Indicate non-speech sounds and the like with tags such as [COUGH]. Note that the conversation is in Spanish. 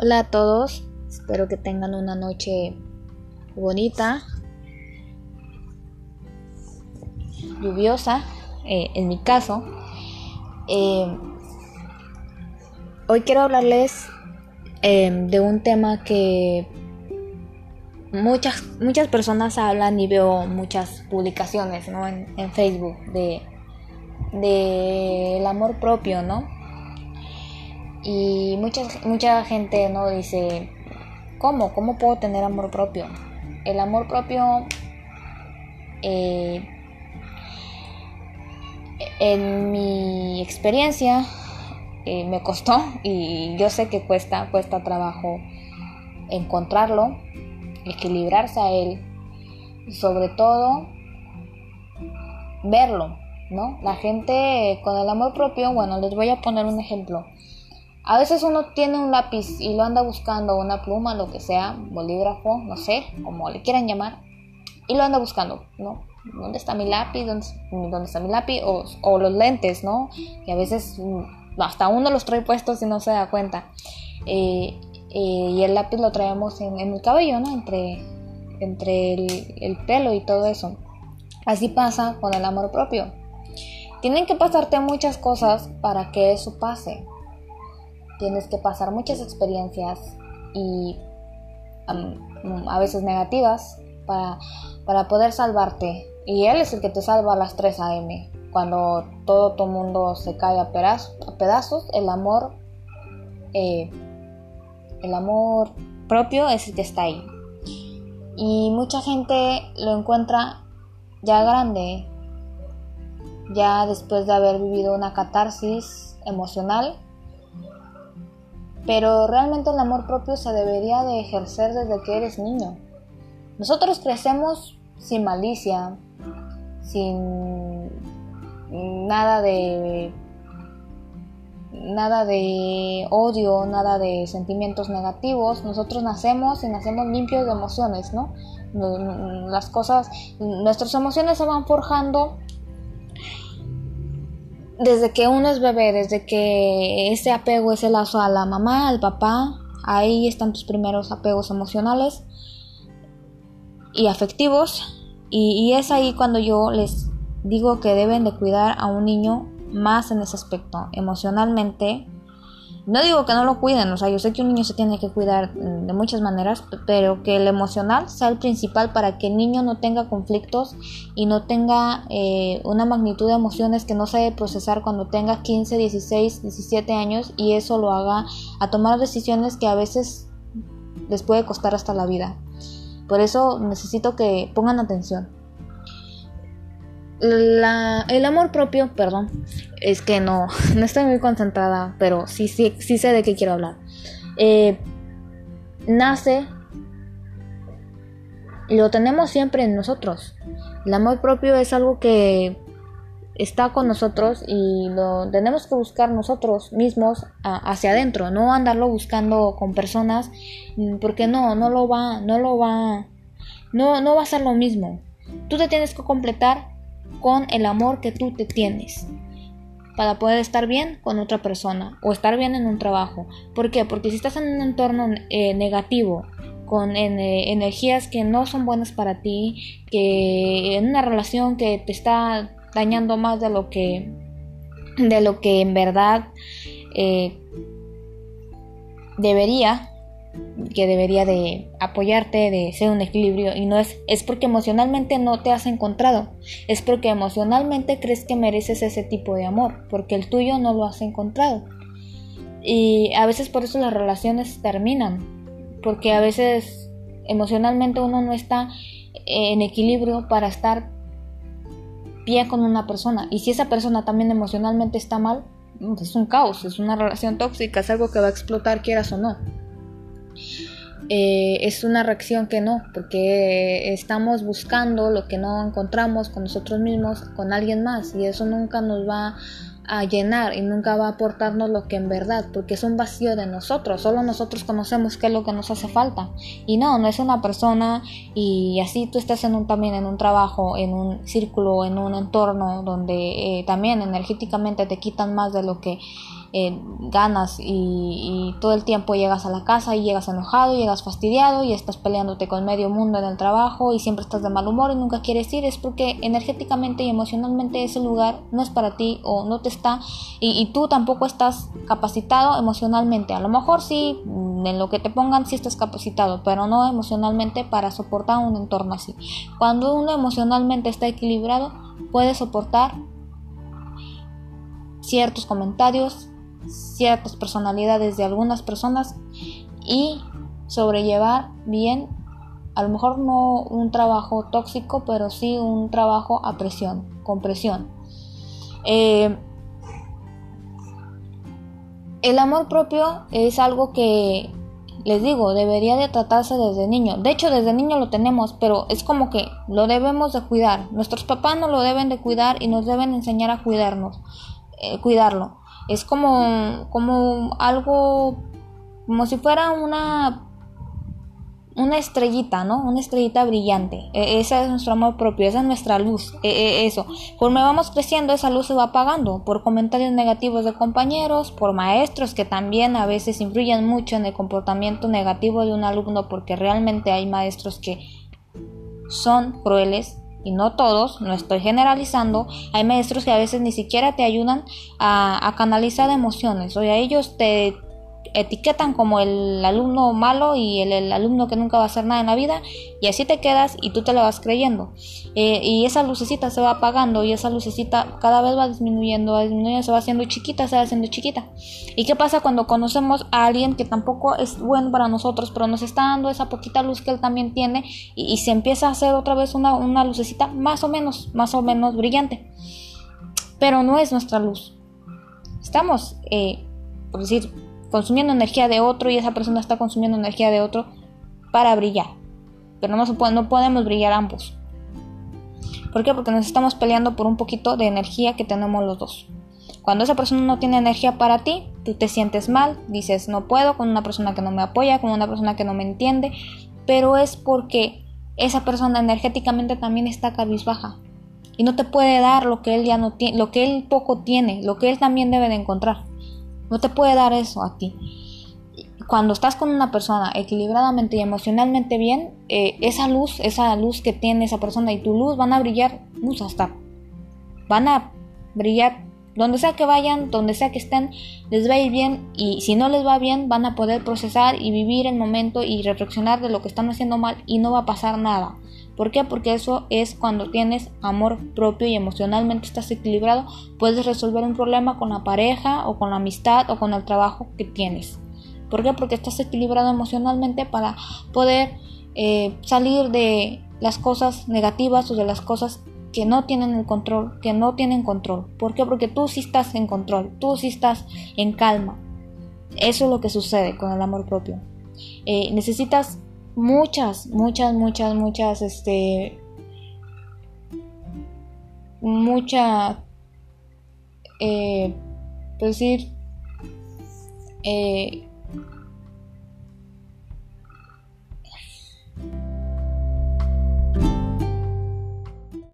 Hola a todos, espero que tengan una noche bonita, lluviosa, eh, en mi caso. Eh, hoy quiero hablarles eh, de un tema que muchas, muchas personas hablan y veo muchas publicaciones en, Facebook de, de el amor propio, ¿no? Y mucha, mucha gente no dice, ¿cómo? ¿Cómo puedo tener amor propio? El amor propio eh, en mi experiencia eh, me costó y yo sé que cuesta, cuesta trabajo encontrarlo, equilibrarse a él y sobre todo verlo, ¿no? La gente con el amor propio, bueno, les voy a poner un ejemplo. A veces uno tiene un lápiz y lo anda buscando, una pluma, lo que sea, bolígrafo, no sé, como le quieran llamar, y lo anda buscando, ¿no? ¿Dónde está mi lápiz? ¿Dónde, está mi lápiz? O, los lentes, ¿no? Que a veces mm, hasta uno los trae puestos y no se da cuenta. Eh, eh, y el lápiz lo traemos en, el cabello, ¿no? Entre, entre el pelo y todo eso. Así pasa con el amor propio. Tienen que pasarte muchas cosas para que eso pase tienes que pasar muchas experiencias y a veces negativas para, para, poder salvarte. Y Él es el que te salva a las 3 a.m. Cuando todo tu mundo se cae a, pedazos, el amor, eh, el amor propio es el que está ahí. Y mucha gente lo encuentra ya grande, ya después de haber vivido una catarsis emocional pero realmente el amor propio se debería de ejercer desde que eres niño. Nosotros crecemos sin malicia, sin nada de nada de odio, nada de sentimientos negativos. Nosotros nacemos y nacemos limpios de emociones, ¿no? Las cosas, nuestras emociones se van forjando desde que uno es bebé, desde que ese apego, ese lazo a la mamá, al papá, ahí están tus primeros apegos emocionales y afectivos. Y, y, es ahí cuando yo les digo que deben de cuidar a un niño más en ese aspecto, emocionalmente, no digo que no lo cuiden, o sea, yo sé que un niño se tiene que cuidar mm, de muchas maneras, pero que el emocional sea el principal para que el niño no tenga conflictos y no tenga eh, una magnitud de emociones que no se debe procesar cuando tenga 15, 16, 17 años y eso lo haga a tomar decisiones que a veces les puede costar hasta la vida. Por eso necesito que pongan atención el amor propio, perdón, es que no, [LAUGHS] no estoy muy concentrada, pero sí, sí, sé de qué quiero hablar. Eh, nace lo tenemos siempre en nosotros. El amor propio es algo que está con nosotros y lo tenemos que buscar nosotros mismos hacia adentro, no andarlo buscando con personas, mm, porque no, no lo va, no lo va, no, no va a ser lo mismo. Tú te tienes que completar con el amor que tú te tienes para poder estar bien con otra persona o estar bien en un trabajo. ¿Por qué? Porque si estás en un entorno eh, negativo, con eh, energías que no son buenas para ti, que en una relación que te está dañando más de lo que de lo que en verdad eh, debería que debería de apoyarte, de ser un equilibrio y no es es porque emocionalmente no te has encontrado, es porque emocionalmente crees que mereces ese tipo de amor, porque el tuyo no lo has encontrado. Y a veces por eso las relaciones terminan, porque a veces emocionalmente uno no está en equilibrio para estar bien con una persona y si esa persona también emocionalmente está mal, es un caos, es una relación tóxica, es algo que va a explotar quieras o no. Eh, es una reacción que no, porque estamos buscando lo que no encontramos con nosotros mismos, con alguien más, y eso nunca nos va a llenar y nunca va a aportarnos lo que en verdad, porque es un vacío de nosotros, solo nosotros conocemos qué es lo que nos hace falta. Y no, no es una persona y así tú estás en un, también en un trabajo, en un círculo, en un entorno donde eh, también energéticamente te quitan más de lo que eh, ganas y, todo el tiempo llegas a la casa y llegas enojado, llegas fastidiado y estás peleándote con medio mundo en el trabajo y siempre estás de mal humor y nunca quieres ir, es porque energéticamente y emocionalmente ese lugar no es para ti o no te está y, tú tampoco estás capacitado emocionalmente. A lo mejor sí, mm, en lo que te pongan sí estás capacitado, pero no emocionalmente para soportar un entorno así. Cuando uno emocionalmente está equilibrado, puede soportar ciertos comentarios, ciertas personalidades de algunas personas y sobrellevar bien, a lo mejor no un trabajo tóxico, pero sí un trabajo a presión, con presión. Eh, el amor propio es algo que, les digo, debería de tratarse desde niño. De hecho, desde niño lo tenemos, pero es como que lo debemos de cuidar. Nuestros papás nos lo deben de cuidar y nos deben enseñar a cuidarnos, eh, cuidarlo. Es como, como algo, como si fuera una, una estrellita, ¿no? Una estrellita brillante. E, ese es nuestro amor propio, esa es nuestra luz. E, e, eso. Conforme vamos creciendo, esa luz se va apagando por comentarios negativos de compañeros, por maestros que también a veces influyen mucho en el comportamiento negativo de un alumno, porque realmente hay maestros que son crueles y no todos, no estoy generalizando, hay maestros que a veces ni siquiera te ayudan a, canalizar emociones, o a ellos te etiquetan como el alumno malo y el, alumno que nunca va a hacer nada en la vida y así te quedas y tú te lo vas creyendo. Eh, y esa lucecita se va apagando y esa lucecita cada vez va disminuyendo, va disminuyendo, se va haciendo chiquita, se va haciendo chiquita. Y qué pasa cuando conocemos a alguien que tampoco es bueno para nosotros pero nos está dando esa poquita luz que él también tiene y, se empieza a hacer otra vez una, una lucecita más o menos, más o menos brillante pero no es nuestra luz. Estamos, eh, por decir, consumiendo energía de otro y esa persona está consumiendo energía de otro para brillar. Pero no, puede, no podemos brillar ambos. ¿Por qué? Porque nos estamos peleando por un poquito de energía que tenemos los dos. Cuando esa persona no tiene energía para ti, tú te sientes mal, dices no puedo con una persona que no me apoya, con una persona que no me entiende, pero es porque esa persona energéticamente también está cabizbaja y no te puede dar lo que él ya no tiene, lo que él poco tiene, lo que él también debe de encontrar. No te puede dar eso a ti. Cuando estás con una persona equilibradamente y emocionalmente bien, eh, esa luz, esa luz que tiene esa persona y tu luz van a brillar, luz hasta. Van a brillar donde sea que vayan, donde sea que estén, les va a ir bien y si no les va bien van a poder procesar y vivir el momento y reflexionar de lo que están haciendo mal y no va a pasar nada. ¿Por qué? Porque eso es cuando tienes amor propio y emocionalmente estás equilibrado, puedes resolver un problema con la pareja o con la amistad o con el trabajo que tienes. ¿Por qué? Porque estás equilibrado emocionalmente para poder eh, salir de las cosas negativas o de las cosas que no tienen el control, que no tienen control. ¿Por qué? Porque tú sí estás en control, tú sí estás en calma. Eso es lo que sucede con el amor propio. Eh, necesitas muchas, muchas, muchas, muchas, este, mucha, eh, pues decir, eh,